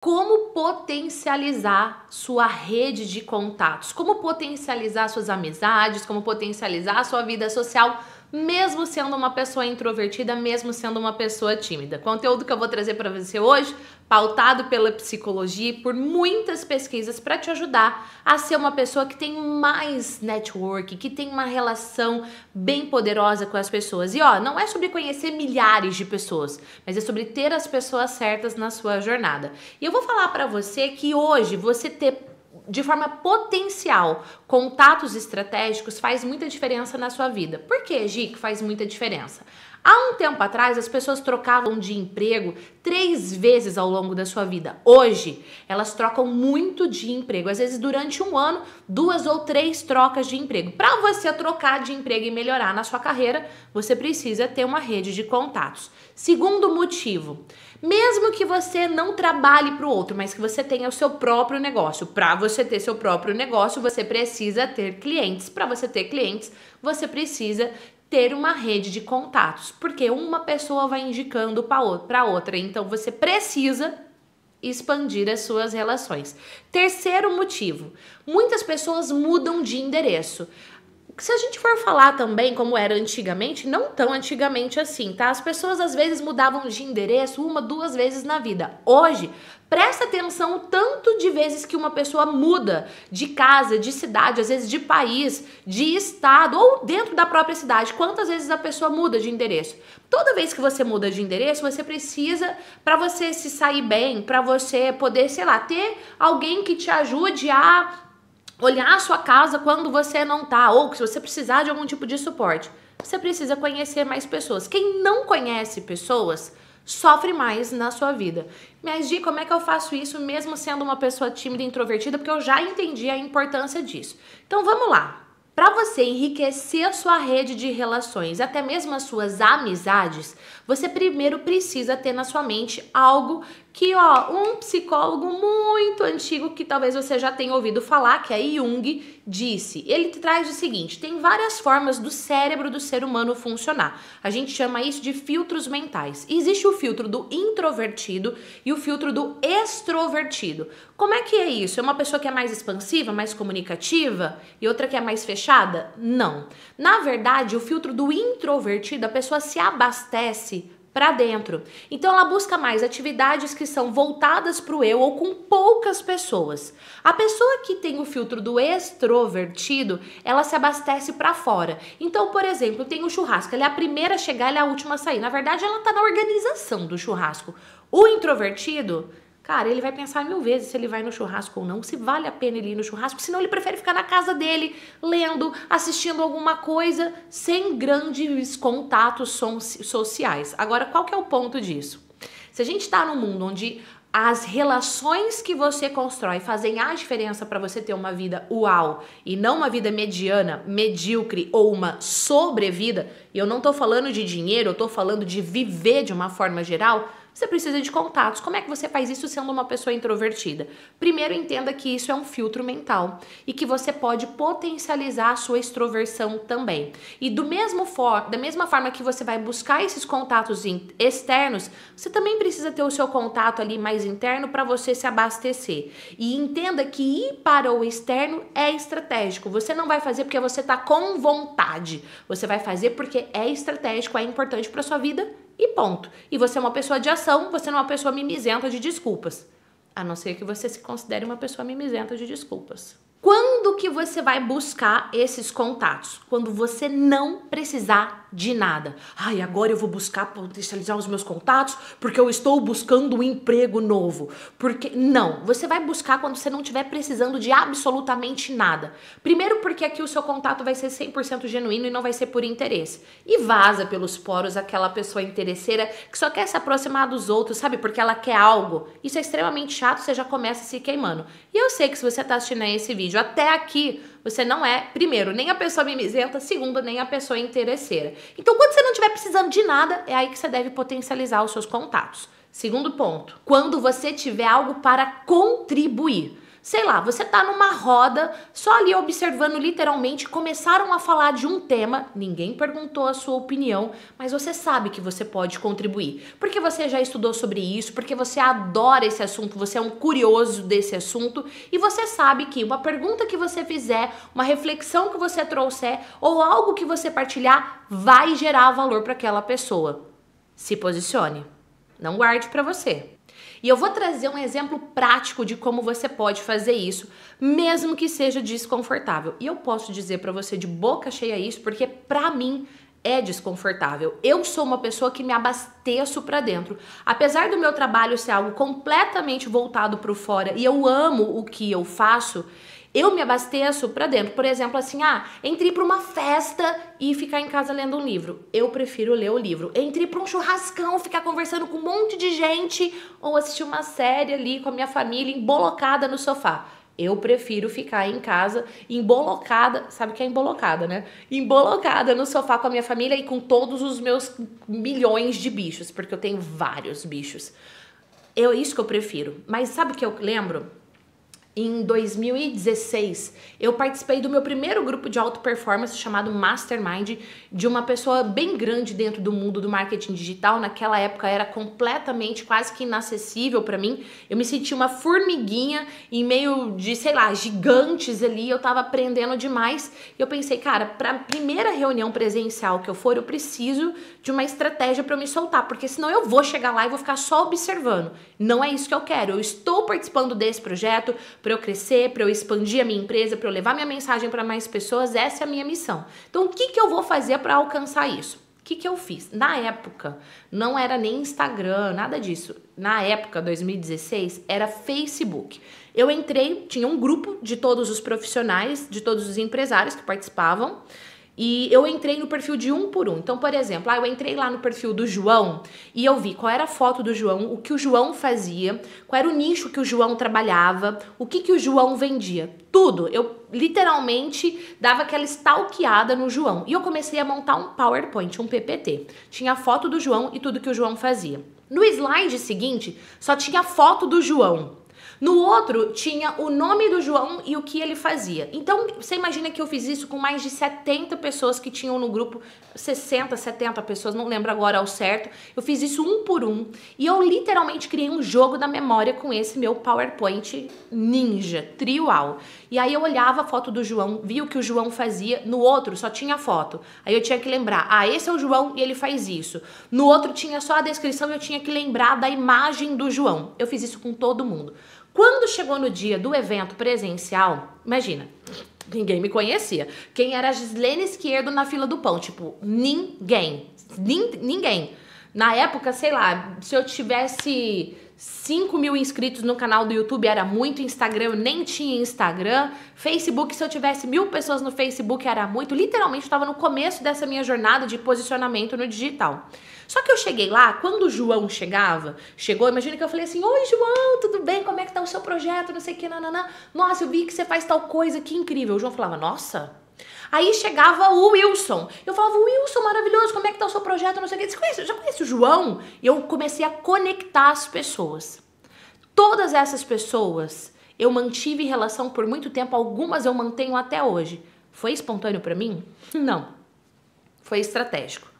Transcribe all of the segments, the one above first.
como potencializar sua rede de contatos, como potencializar suas amizades, como potencializar sua vida social mesmo sendo uma pessoa introvertida, mesmo sendo uma pessoa tímida. Conteúdo que eu vou trazer para você hoje, pautado pela psicologia e por muitas pesquisas para te ajudar a ser uma pessoa que tem mais network, que tem uma relação bem poderosa com as pessoas. E ó, não é sobre conhecer milhares de pessoas, mas é sobre ter as pessoas certas na sua jornada. E eu vou falar para você que hoje você ter de forma potencial contatos estratégicos faz muita diferença na sua vida. Por que, Gi, que faz muita diferença? Há um tempo atrás, as pessoas trocavam de emprego três vezes ao longo da sua vida. Hoje, elas trocam muito de emprego. Às vezes, durante um ano, duas ou três trocas de emprego. Para você trocar de emprego e melhorar na sua carreira, você precisa ter uma rede de contatos. Segundo motivo, mesmo que você não trabalhe para o outro, mas que você tenha o seu próprio negócio. Para você ter seu próprio negócio, você precisa ter clientes. Para você ter clientes, você precisa ter uma rede de contatos, porque uma pessoa vai indicando para outra. Então você precisa expandir as suas relações. Terceiro motivo: muitas pessoas mudam de endereço. Se a gente for falar também como era antigamente, não tão antigamente assim, tá? As pessoas às vezes mudavam de endereço uma, duas vezes na vida. Hoje, presta atenção o tanto de vezes que uma pessoa muda de casa, de cidade, às vezes de país, de estado ou dentro da própria cidade. Quantas vezes a pessoa muda de endereço? Toda vez que você muda de endereço, você precisa para você se sair bem, para você poder, sei lá, ter alguém que te ajude a olhar a sua casa quando você não tá, ou se você precisar de algum tipo de suporte. Você precisa conhecer mais pessoas. Quem não conhece pessoas sofre mais na sua vida. Mas, Gi, como é que eu faço isso mesmo sendo uma pessoa tímida e introvertida? Porque eu já entendi a importância disso. Então vamos lá. Para você enriquecer a sua rede de relações, até mesmo as suas amizades, você primeiro precisa ter na sua mente algo que, ó, um psicólogo muito antigo que talvez você já tenha ouvido falar, que é Jung, disse. Ele traz o seguinte: tem várias formas do cérebro do ser humano funcionar. A gente chama isso de filtros mentais. Existe o filtro do introvertido e o filtro do extrovertido. Como é que é isso? É uma pessoa que é mais expansiva, mais comunicativa e outra que é mais fechada? Não. Na verdade, o filtro do introvertido, a pessoa se abastece para dentro. Então ela busca mais atividades que são voltadas para o eu ou com poucas pessoas. A pessoa que tem o filtro do extrovertido, ela se abastece para fora. Então, por exemplo, tem o churrasco, ela é a primeira a chegar, ela é a última a sair. Na verdade, ela está na organização do churrasco. O introvertido Cara, ele vai pensar mil vezes se ele vai no churrasco ou não, se vale a pena ele ir no churrasco, senão ele prefere ficar na casa dele, lendo, assistindo alguma coisa, sem grandes contatos sociais. Agora, qual que é o ponto disso? Se a gente está num mundo onde as relações que você constrói fazem a diferença para você ter uma vida uau e não uma vida mediana, medíocre ou uma sobrevida. E eu não estou falando de dinheiro, eu estou falando de viver de uma forma geral. Você precisa de contatos. Como é que você faz isso sendo uma pessoa introvertida? Primeiro, entenda que isso é um filtro mental e que você pode potencializar a sua extroversão também. E do mesmo for, da mesma forma que você vai buscar esses contatos externos, você também precisa ter o seu contato ali mais interno para você se abastecer. E entenda que ir para o externo é estratégico. Você não vai fazer porque você está com vontade. Você vai fazer porque é estratégico, é importante para sua vida e ponto. E você é uma pessoa de ação, você não é uma pessoa mimizenta de desculpas. A não ser que você se considere uma pessoa mimizenta de desculpas. Quando que você vai buscar esses contatos? Quando você não precisar de nada. Ai, agora eu vou buscar potencializar os meus contatos porque eu estou buscando um emprego novo. Porque não, você vai buscar quando você não estiver precisando de absolutamente nada. Primeiro porque aqui o seu contato vai ser 100% genuíno e não vai ser por interesse. E vaza pelos poros aquela pessoa interesseira que só quer se aproximar dos outros, sabe? Porque ela quer algo. Isso é extremamente chato, você já começa se queimando. E eu sei que se você está assistindo esse vídeo até aqui, você não é, primeiro, nem a pessoa mimizenta, segundo, nem a pessoa interesseira. Então, quando você não estiver precisando de nada, é aí que você deve potencializar os seus contatos. Segundo ponto, quando você tiver algo para contribuir. Sei lá, você tá numa roda, só ali observando literalmente, começaram a falar de um tema, ninguém perguntou a sua opinião, mas você sabe que você pode contribuir. Porque você já estudou sobre isso, porque você adora esse assunto, você é um curioso desse assunto e você sabe que uma pergunta que você fizer, uma reflexão que você trouxer ou algo que você partilhar vai gerar valor para aquela pessoa. Se posicione. Não guarde para você. E eu vou trazer um exemplo prático de como você pode fazer isso, mesmo que seja desconfortável. E eu posso dizer para você de boca cheia isso, porque para mim é desconfortável. Eu sou uma pessoa que me abasteço para dentro. Apesar do meu trabalho ser algo completamente voltado para o fora e eu amo o que eu faço, eu me abasteço para dentro. Por exemplo, assim, ah, entrei para uma festa e ficar em casa lendo um livro. Eu prefiro ler o livro. Entrei para um churrascão, ficar conversando com um monte de gente ou assistir uma série ali com a minha família embolocada no sofá. Eu prefiro ficar em casa embolocada, sabe o que é embolocada, né? Embolocada no sofá com a minha família e com todos os meus milhões de bichos, porque eu tenho vários bichos. É isso que eu prefiro. Mas sabe o que eu lembro? Em 2016, eu participei do meu primeiro grupo de alta performance chamado Mastermind, de uma pessoa bem grande dentro do mundo do marketing digital. Naquela época era completamente quase que inacessível para mim. Eu me sentia uma formiguinha em meio de, sei lá, gigantes ali. Eu tava aprendendo demais. E eu pensei, cara, para primeira reunião presencial que eu for, eu preciso de uma estratégia para me soltar, porque senão eu vou chegar lá e vou ficar só observando. Não é isso que eu quero. Eu estou participando desse projeto para eu crescer, para eu expandir a minha empresa, para eu levar minha mensagem para mais pessoas, essa é a minha missão. Então, o que, que eu vou fazer para alcançar isso? O que, que eu fiz? Na época, não era nem Instagram, nada disso. Na época, 2016, era Facebook. Eu entrei, tinha um grupo de todos os profissionais, de todos os empresários que participavam. E eu entrei no perfil de um por um. Então, por exemplo, ah, eu entrei lá no perfil do João e eu vi qual era a foto do João, o que o João fazia, qual era o nicho que o João trabalhava, o que, que o João vendia. Tudo. Eu literalmente dava aquela stalkeada no João. E eu comecei a montar um PowerPoint, um PPT. Tinha a foto do João e tudo que o João fazia. No slide seguinte, só tinha a foto do João. No outro tinha o nome do João e o que ele fazia. Então, você imagina que eu fiz isso com mais de 70 pessoas que tinham no grupo, 60, 70 pessoas, não lembro agora ao certo. Eu fiz isso um por um e eu literalmente criei um jogo da memória com esse meu PowerPoint ninja, triual. E aí eu olhava a foto do João, via o que o João fazia, no outro só tinha foto. Aí eu tinha que lembrar, ah, esse é o João e ele faz isso. No outro tinha só a descrição e eu tinha que lembrar da imagem do João. Eu fiz isso com todo mundo. Quando chegou no dia do evento presencial, imagina, ninguém me conhecia. Quem era a Gislene Esquerdo na fila do pão? Tipo, ninguém. Nin, ninguém. Na época, sei lá, se eu tivesse 5 mil inscritos no canal do YouTube era muito, Instagram eu nem tinha Instagram, Facebook, se eu tivesse mil pessoas no Facebook era muito, literalmente estava no começo dessa minha jornada de posicionamento no digital. Só que eu cheguei lá, quando o João chegava, chegou, imagina que eu falei assim: Oi, João, tudo bem? Como é que tá o seu projeto? Não sei o que, nananã. Nossa, eu vi que você faz tal coisa, que incrível. O João falava: Nossa. Aí chegava o Wilson. Eu falava, Wilson, maravilhoso, como é que tá o seu projeto? Não sei o que. Você conhece, já conhece o João? E eu comecei a conectar as pessoas. Todas essas pessoas eu mantive relação por muito tempo, algumas eu mantenho até hoje. Foi espontâneo para mim? Não. Foi estratégico.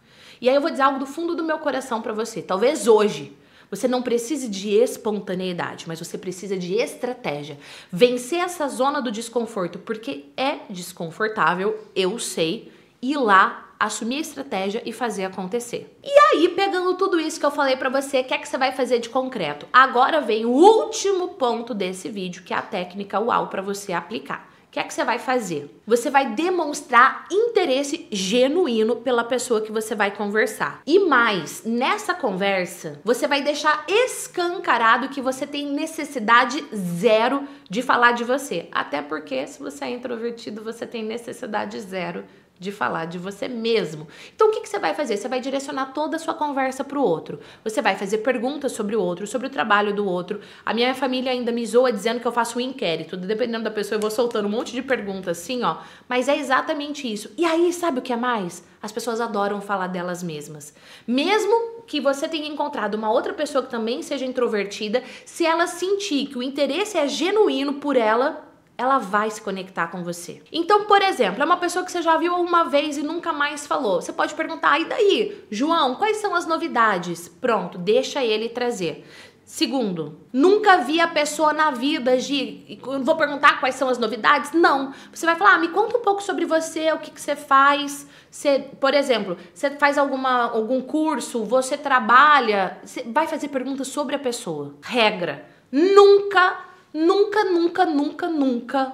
E aí eu vou dizer algo do fundo do meu coração para você. Talvez hoje você não precise de espontaneidade, mas você precisa de estratégia. Vencer essa zona do desconforto, porque é desconfortável, eu sei, ir lá assumir a estratégia e fazer acontecer. E aí, pegando tudo isso que eu falei para você, o que é que você vai fazer de concreto? Agora vem o último ponto desse vídeo, que é a técnica UAU para você aplicar. O que é que você vai fazer? Você vai demonstrar interesse genuíno pela pessoa que você vai conversar. E mais, nessa conversa, você vai deixar escancarado que você tem necessidade zero de falar de você. Até porque, se você é introvertido, você tem necessidade zero falar de você mesmo. Então o que, que você vai fazer? Você vai direcionar toda a sua conversa para o outro. Você vai fazer perguntas sobre o outro, sobre o trabalho do outro. A minha família ainda me zoa dizendo que eu faço um inquérito. Dependendo da pessoa, eu vou soltando um monte de perguntas assim, ó. Mas é exatamente isso. E aí, sabe o que é mais? As pessoas adoram falar delas mesmas. Mesmo que você tenha encontrado uma outra pessoa que também seja introvertida, se ela sentir que o interesse é genuíno por ela, ela vai se conectar com você. Então, por exemplo, é uma pessoa que você já viu uma vez e nunca mais falou. Você pode perguntar: "E daí, João, quais são as novidades?" Pronto, deixa ele trazer. Segundo, nunca vi a pessoa na vida, Gi. Vou perguntar quais são as novidades? Não. Você vai falar, ah, me conta um pouco sobre você, o que, que você faz. Você, por exemplo, você faz alguma, algum curso, você trabalha. Você vai fazer perguntas sobre a pessoa. Regra: nunca, nunca, nunca, nunca, nunca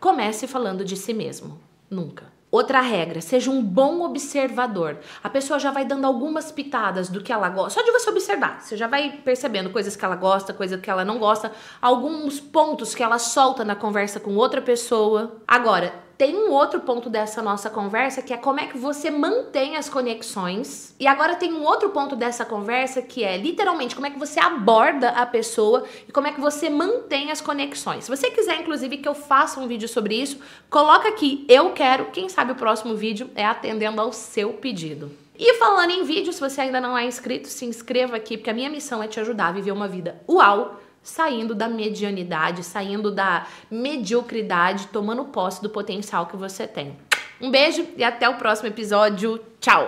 comece falando de si mesmo. Nunca. Outra regra, seja um bom observador. A pessoa já vai dando algumas pitadas do que ela gosta. Só de você observar, você já vai percebendo coisas que ela gosta, coisas que ela não gosta, alguns pontos que ela solta na conversa com outra pessoa. Agora, tem um outro ponto dessa nossa conversa que é como é que você mantém as conexões. E agora tem um outro ponto dessa conversa que é literalmente como é que você aborda a pessoa e como é que você mantém as conexões. Se você quiser, inclusive, que eu faça um vídeo sobre isso, coloca aqui. Eu quero. Quem sabe o próximo vídeo é atendendo ao seu pedido. E falando em vídeo, se você ainda não é inscrito, se inscreva aqui, porque a minha missão é te ajudar a viver uma vida uau saindo da medianidade, saindo da mediocridade, tomando posse do potencial que você tem. Um beijo e até o próximo episódio. Tchau!